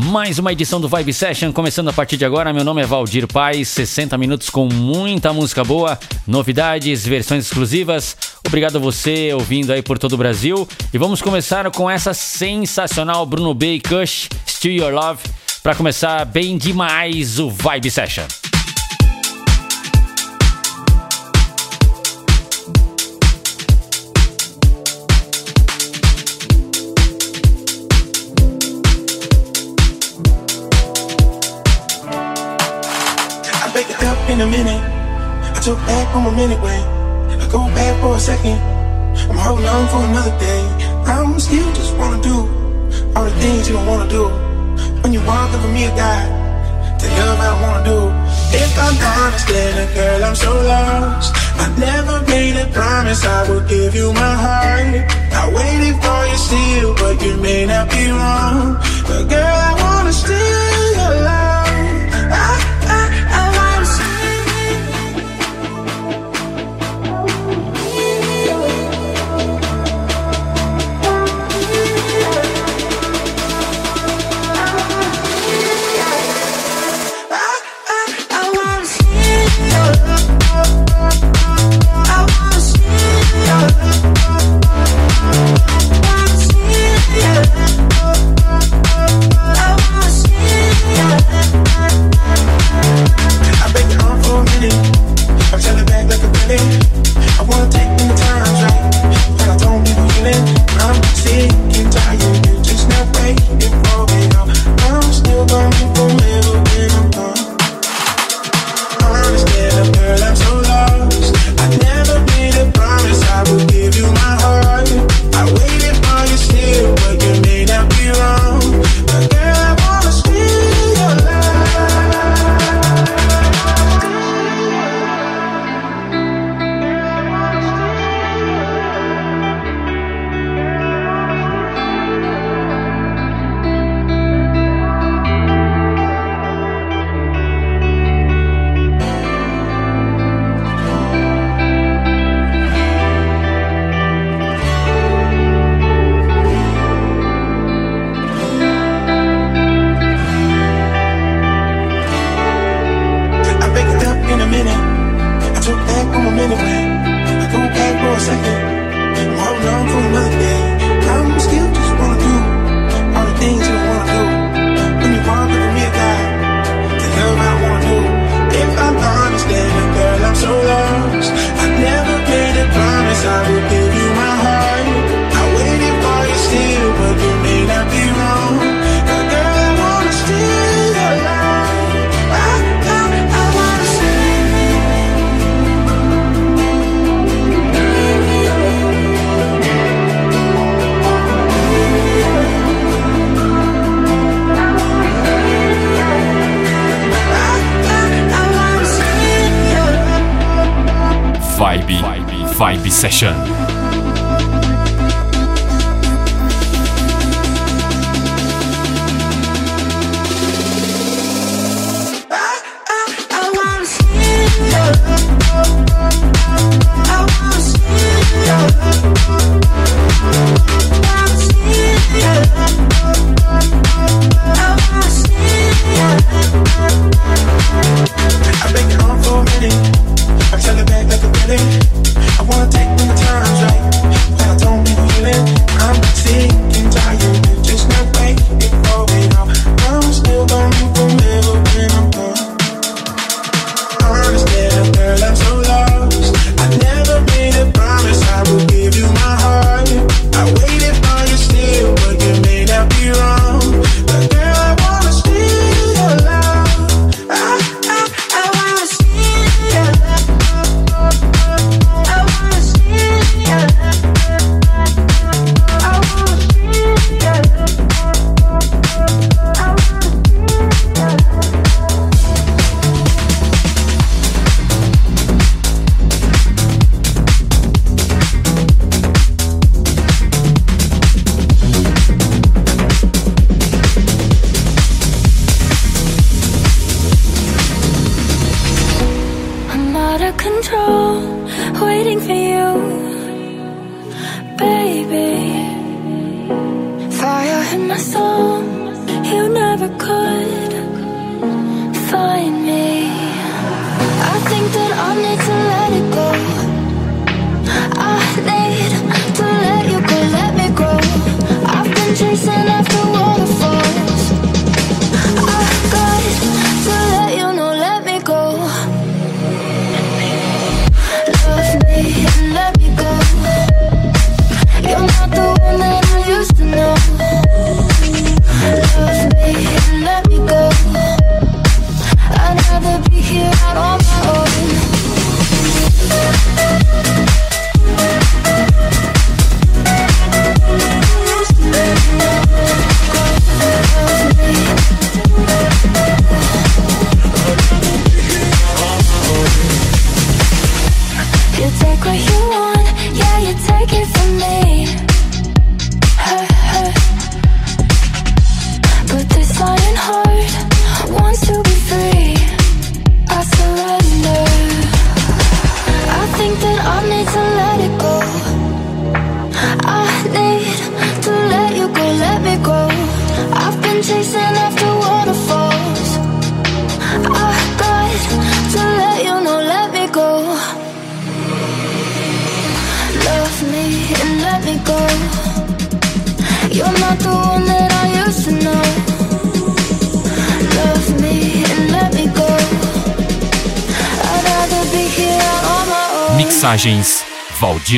Mais uma edição do Vibe Session, começando a partir de agora. Meu nome é Valdir Paz, 60 minutos com muita música boa, novidades, versões exclusivas. Obrigado a você ouvindo aí por todo o Brasil. E vamos começar com essa sensacional Bruno B e Kush, Still Your Love, para começar bem demais o Vibe Session. In a minute. I took back from a minute way. I go back for a second. I'm holding on for another day. I'm still just wanna do all the things you don't wanna do. When you walk up for me, a guy to love I wanna do. If I'm honest, then girl, I'm so lost. I never made a promise I would give you my heart. I waited for you still, but you may not be wrong. But girl, I wanna steal your love. Session.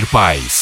Valdir Paz.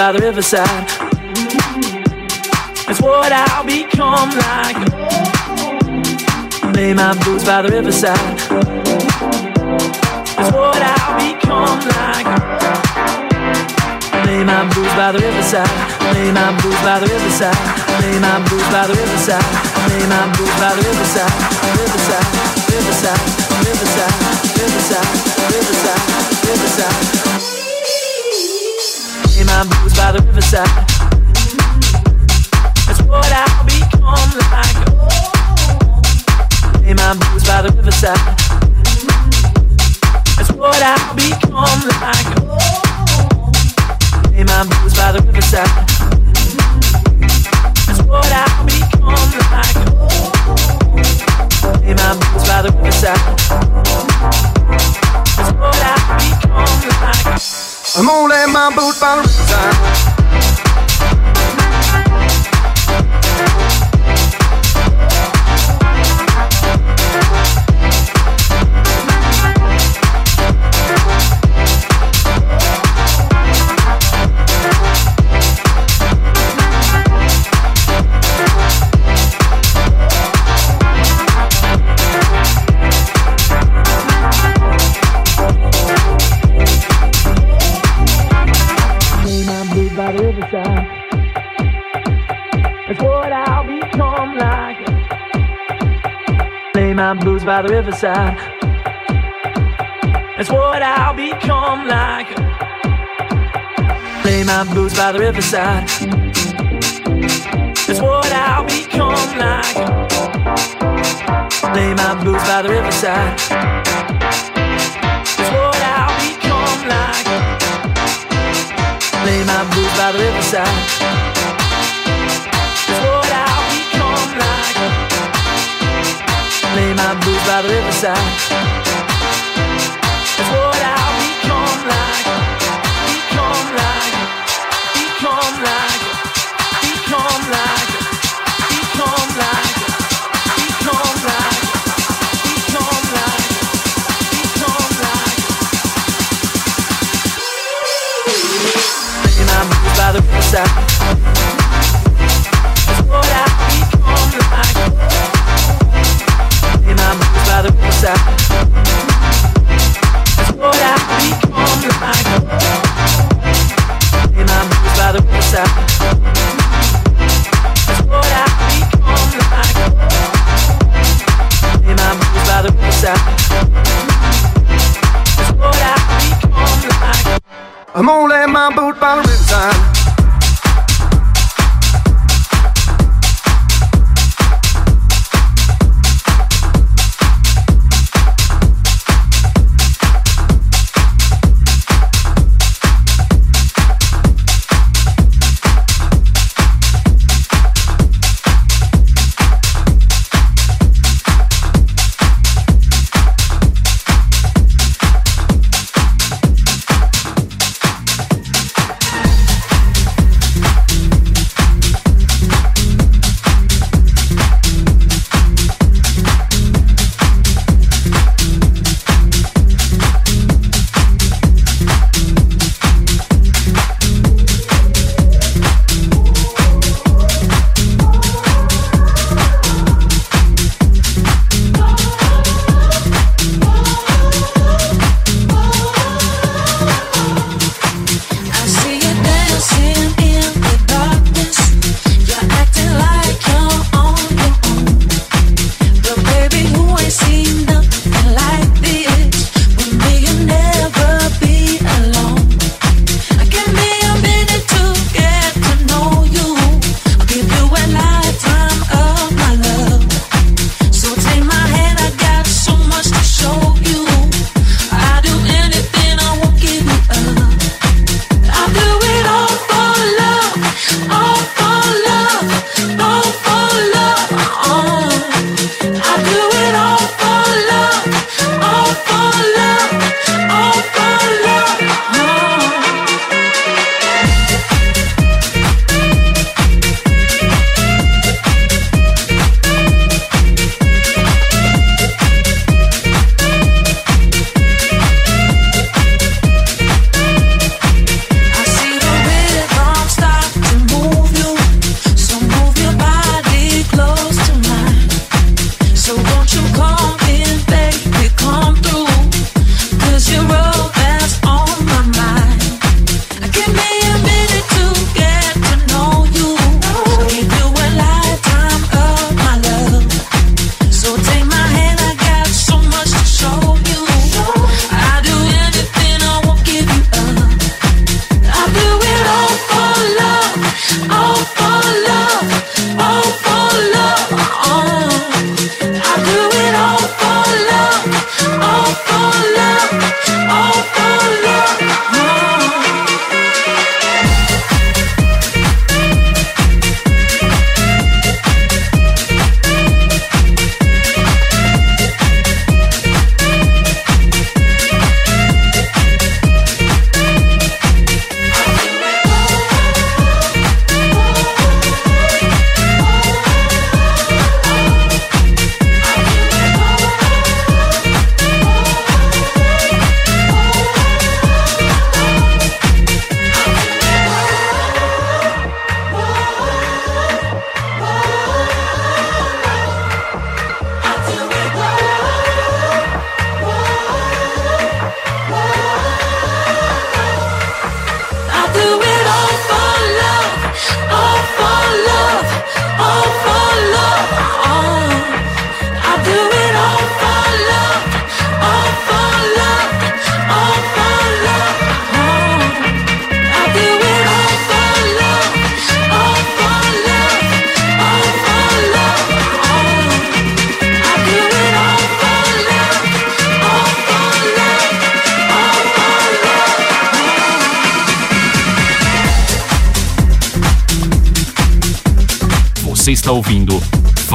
By the riverside. It's what I'll become like. Lay my blues by the riverside. It's what I'll become like. Lay my blues by the riverside. Lay my blues by the riverside. Lay my blues by the riverside. Lay my blues by the riverside. Riverside, riverside, riverside, riverside, riverside, riverside my blues by the riverside. By. That's what I'll become like. Play my blues by the riverside. That's what I'll become like. Play my blues by the riverside. That's what I'll become like. Play my blues by the riverside. By the riverside.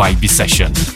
Vibe Session.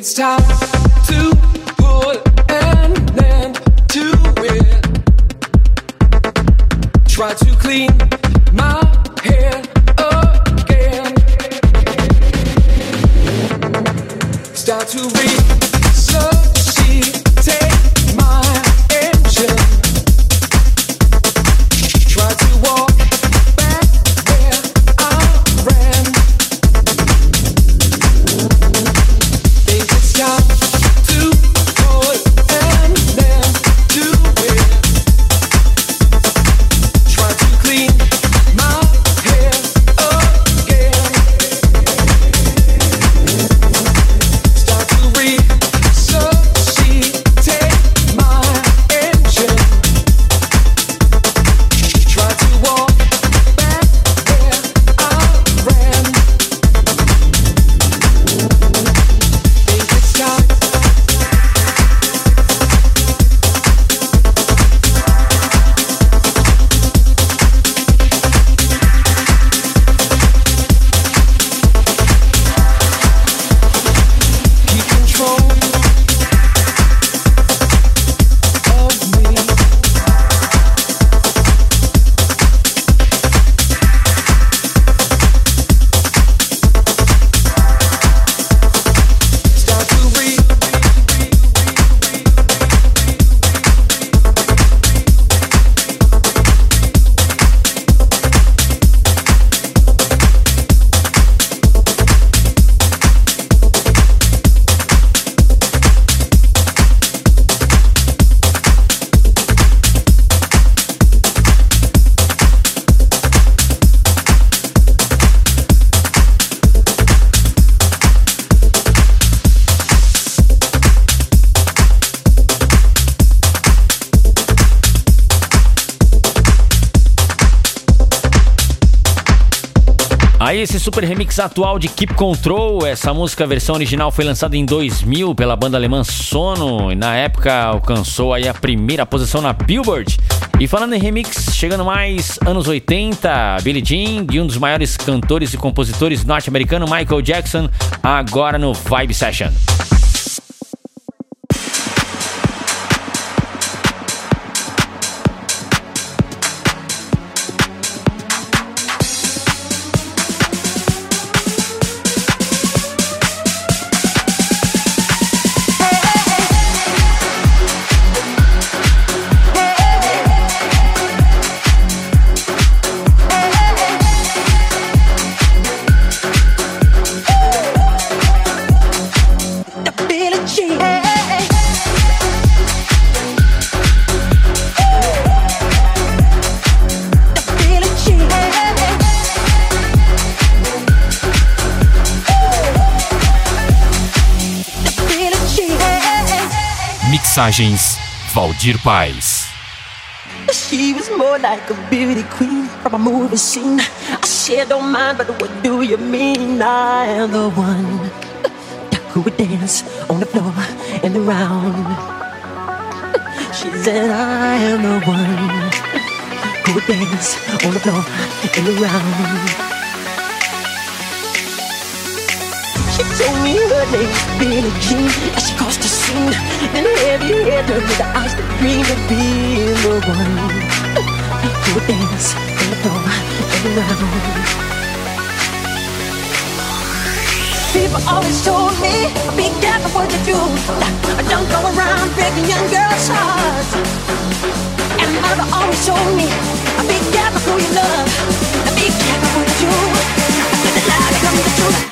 It's time super remix atual de Keep Control, essa música, a versão original foi lançada em 2000 pela banda alemã Sono e na época alcançou aí a primeira posição na Billboard. E falando em remix, chegando mais anos 80, Billie Jean e um dos maiores cantores e compositores norte-americano Michael Jackson, agora no Vibe Session. Mensagens Valdir Paz. She was more like a beauty queen from a movie scene. I said, don't mind, but what do you mean? I am the one who would dance on the floor and around. She said, I am the one who would dance on the floor and around. Billie Jean she the scene Then with the eyes that dream of being the one. In the and People always told me, be careful what you do. Don't go around breaking young girls' hearts. And mother always told me, be careful who you love. Be careful what you do. I the lie becomes to truth.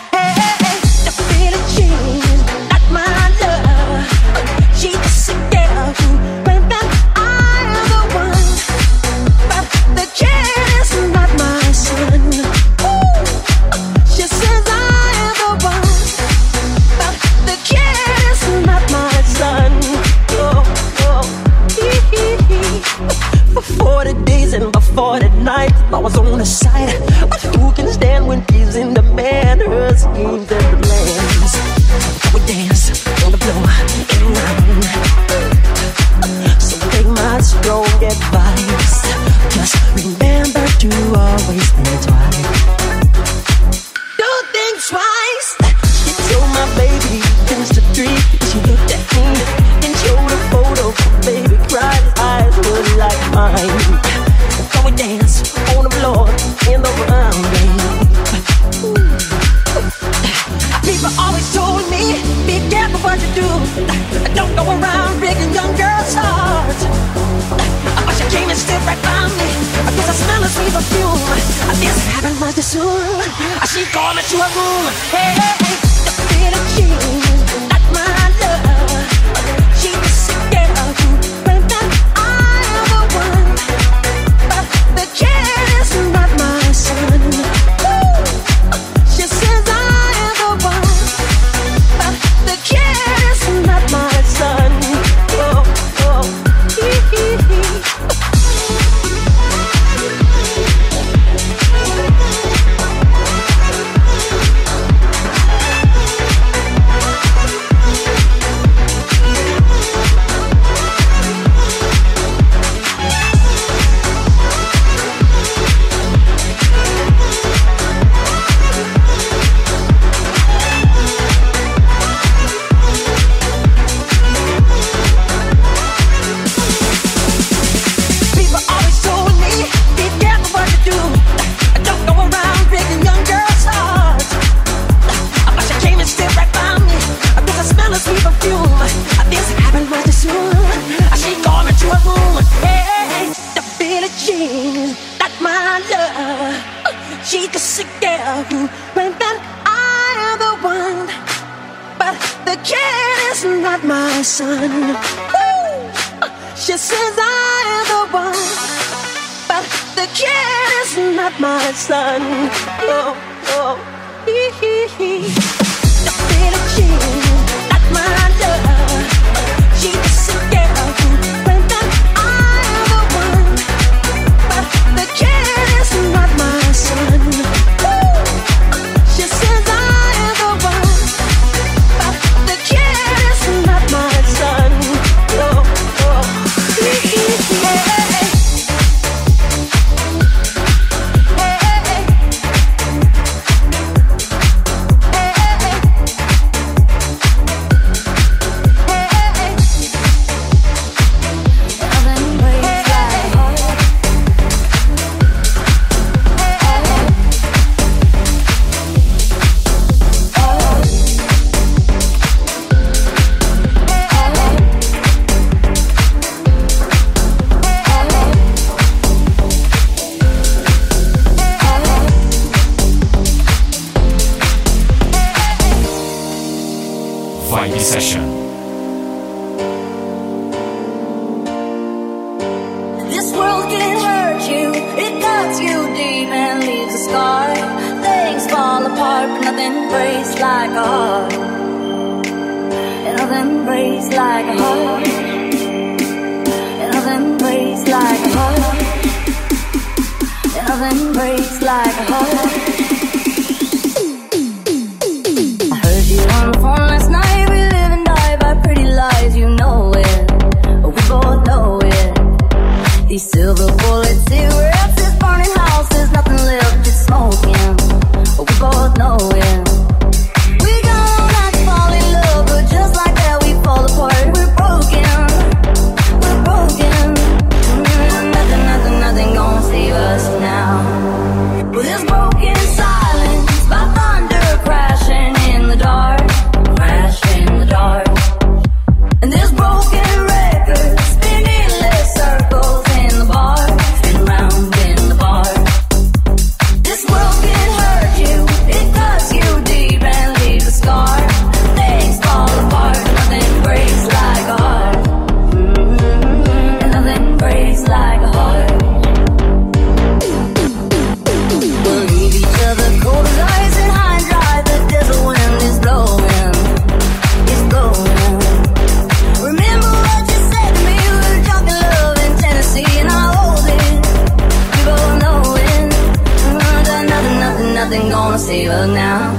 gonna save us now.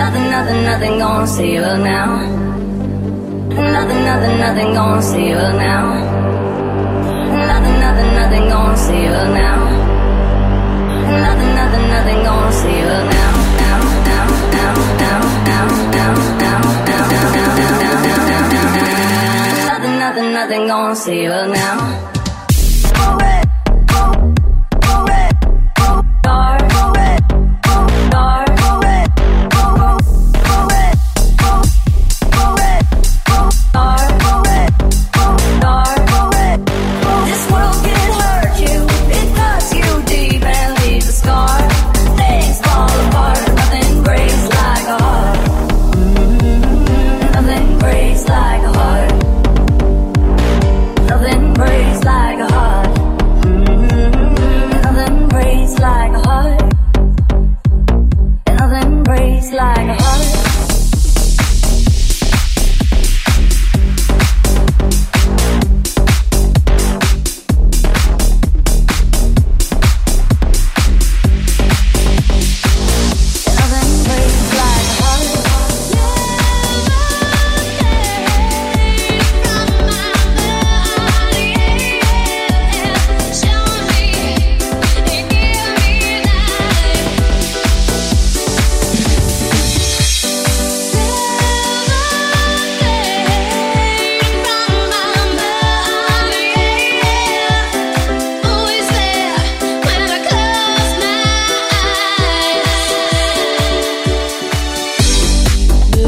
Nothing, nothing, nothing gonna save us now. Nothing, nothing, nothing gonna save us now. Nothing, nothing, nothing gonna save us now. Nothing, nothing, nothing gonna save us now. Now, now, now, now, now, now, now, now, now, now, now, now, nothing, nothing, nothing gonna save us now.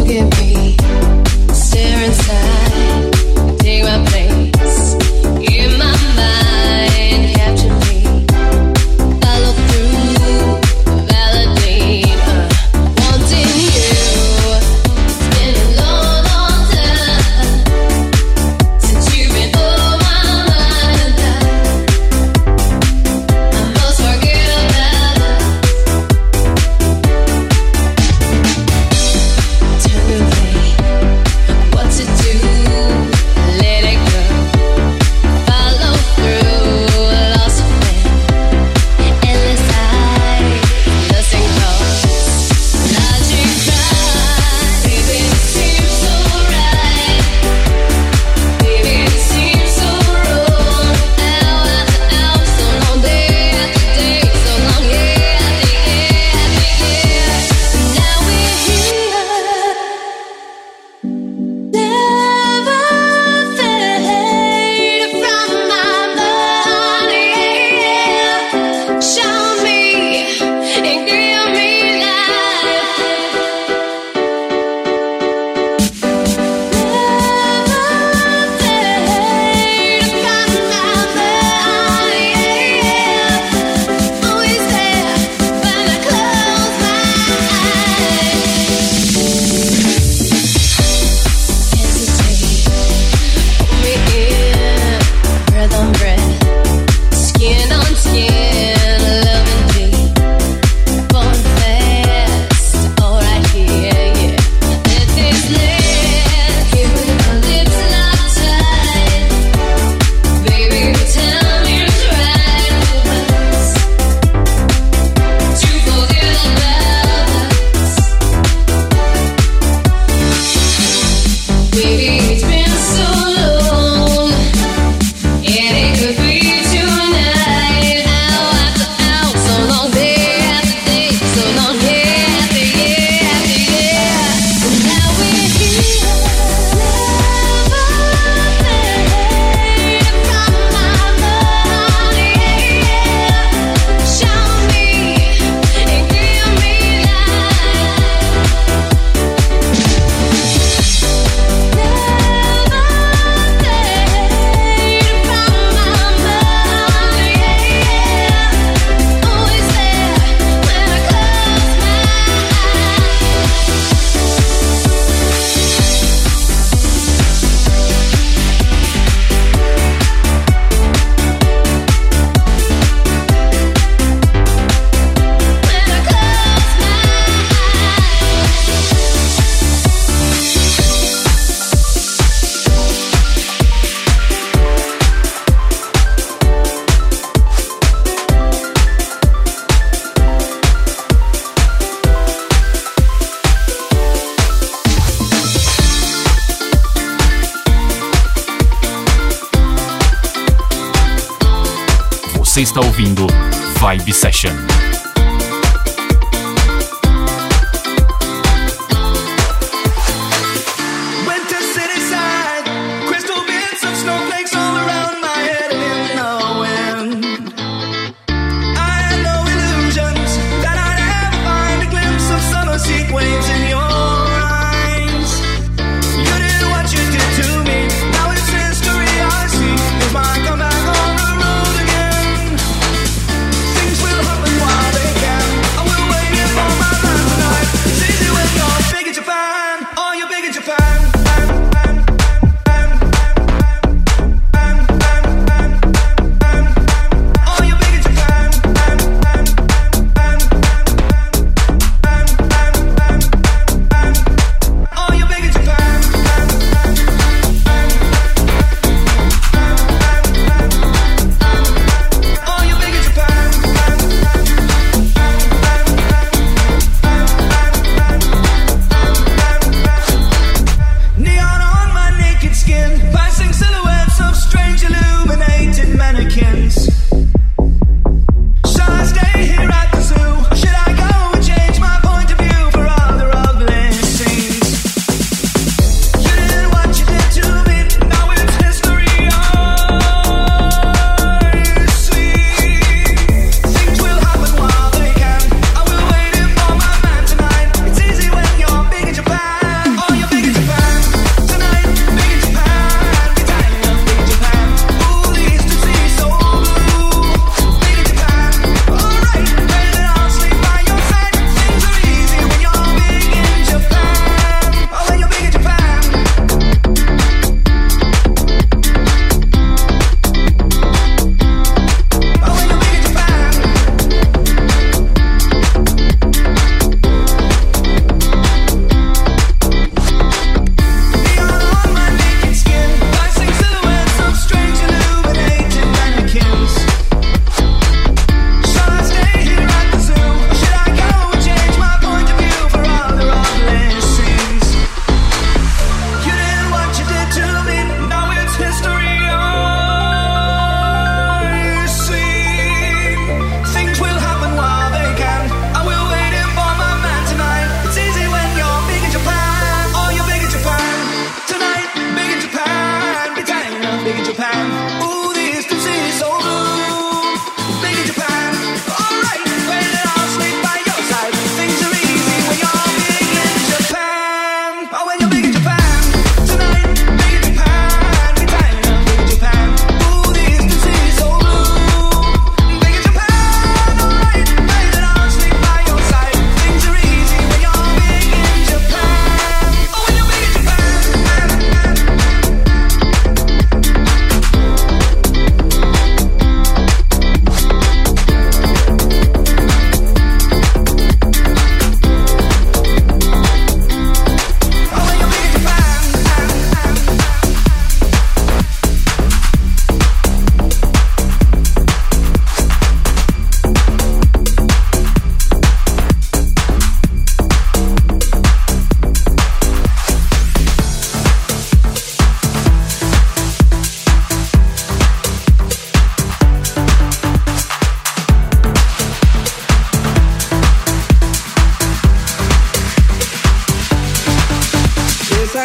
give me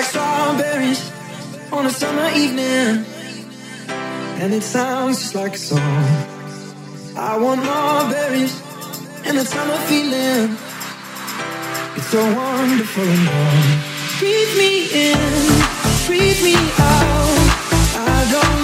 like strawberries on a summer evening. And it sounds just like a song. I want more berries and a summer feeling. It's so wonderful and warm. Breathe me in, breathe me out. I don't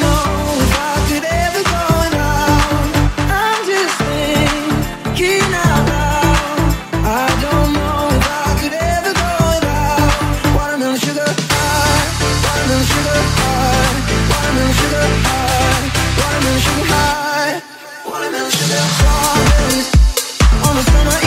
Sugar high, Watermelon sugar high, watermelon sugar high. on the summer.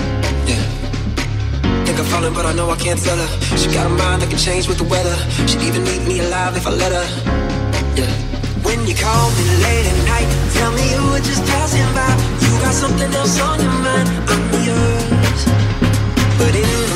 think I'm falling, but I know I can't tell her. She got a mind that can change with the weather. She'd even eat me alive if I let her. Yeah. When you call me late at night, tell me you were just passing by. You got something else on your mind. I'm yours, but in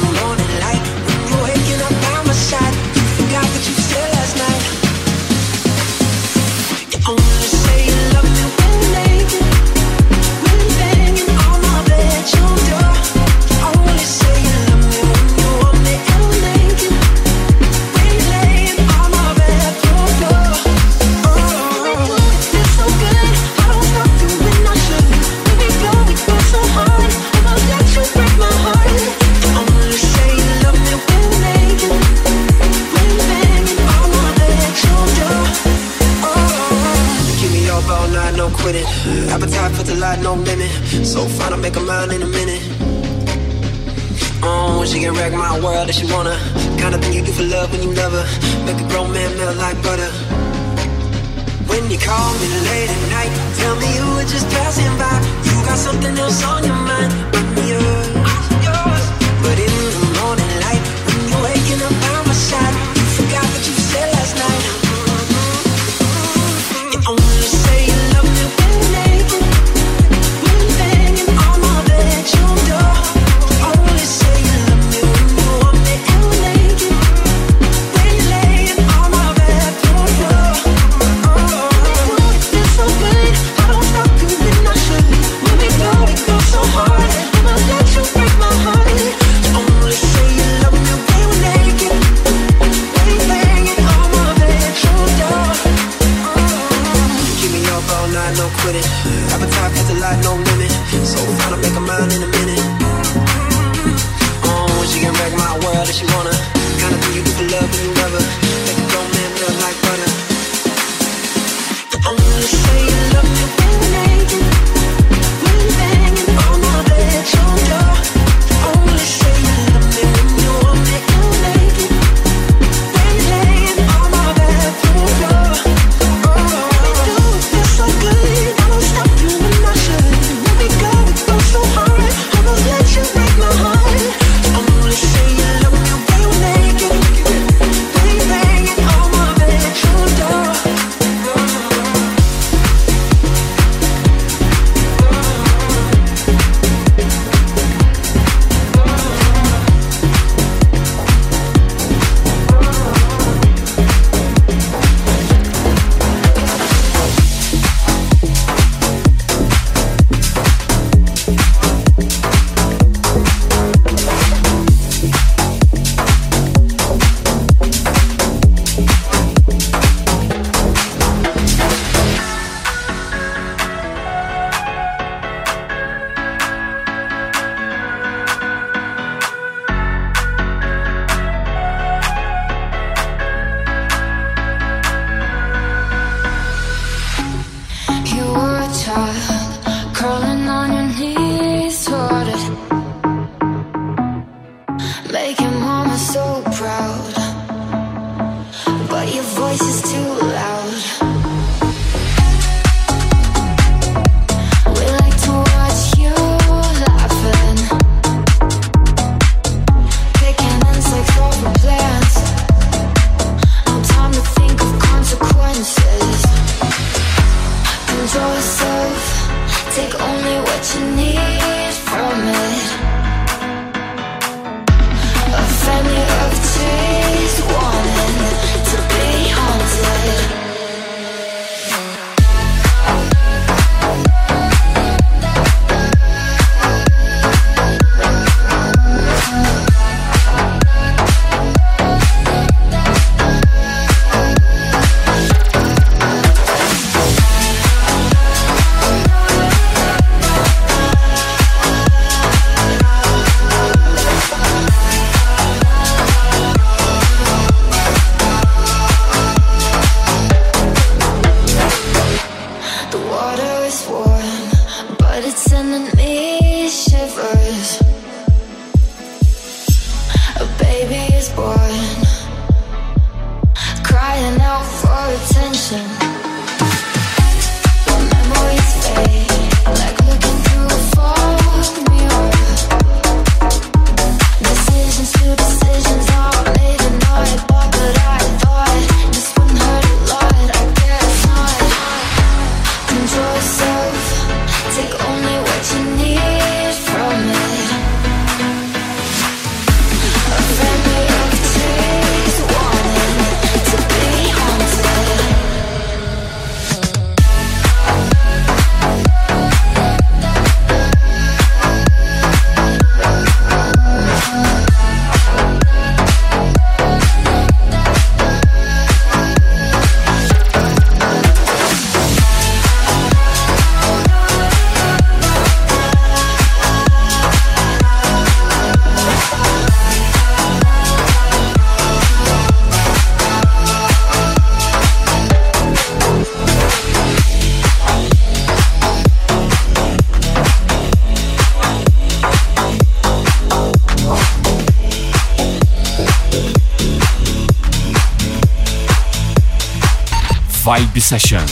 Vibe Session.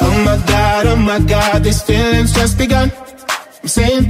Oh my god, oh my god, these feelings just begun.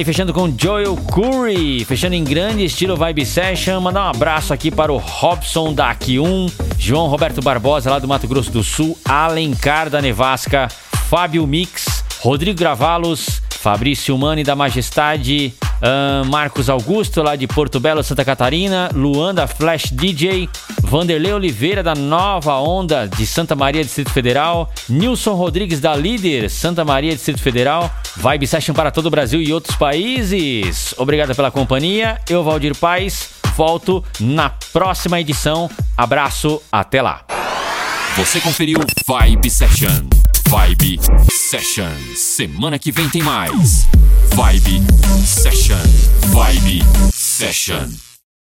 Aí fechando com Joel Curry, fechando em grande estilo Vibe Session. Mandar um abraço aqui para o Robson da Q1, João Roberto Barbosa lá do Mato Grosso do Sul, Alencar da Nevasca, Fábio Mix, Rodrigo Gravalos, Fabrício Mani da Majestade, uh, Marcos Augusto lá de Porto Belo, Santa Catarina, Luan da Flash DJ, Vanderlei Oliveira da Nova Onda de Santa Maria, Distrito Federal, Nilson Rodrigues da Líder, Santa Maria, Distrito Federal, Vibe Session para todo o Brasil e outros países. Obrigado pela companhia. Eu, Valdir Paz, volto na próxima edição. Abraço, até lá. Você conferiu Vibe Session. Vibe Session. Semana que vem tem mais. Vibe Session. Vibe Session.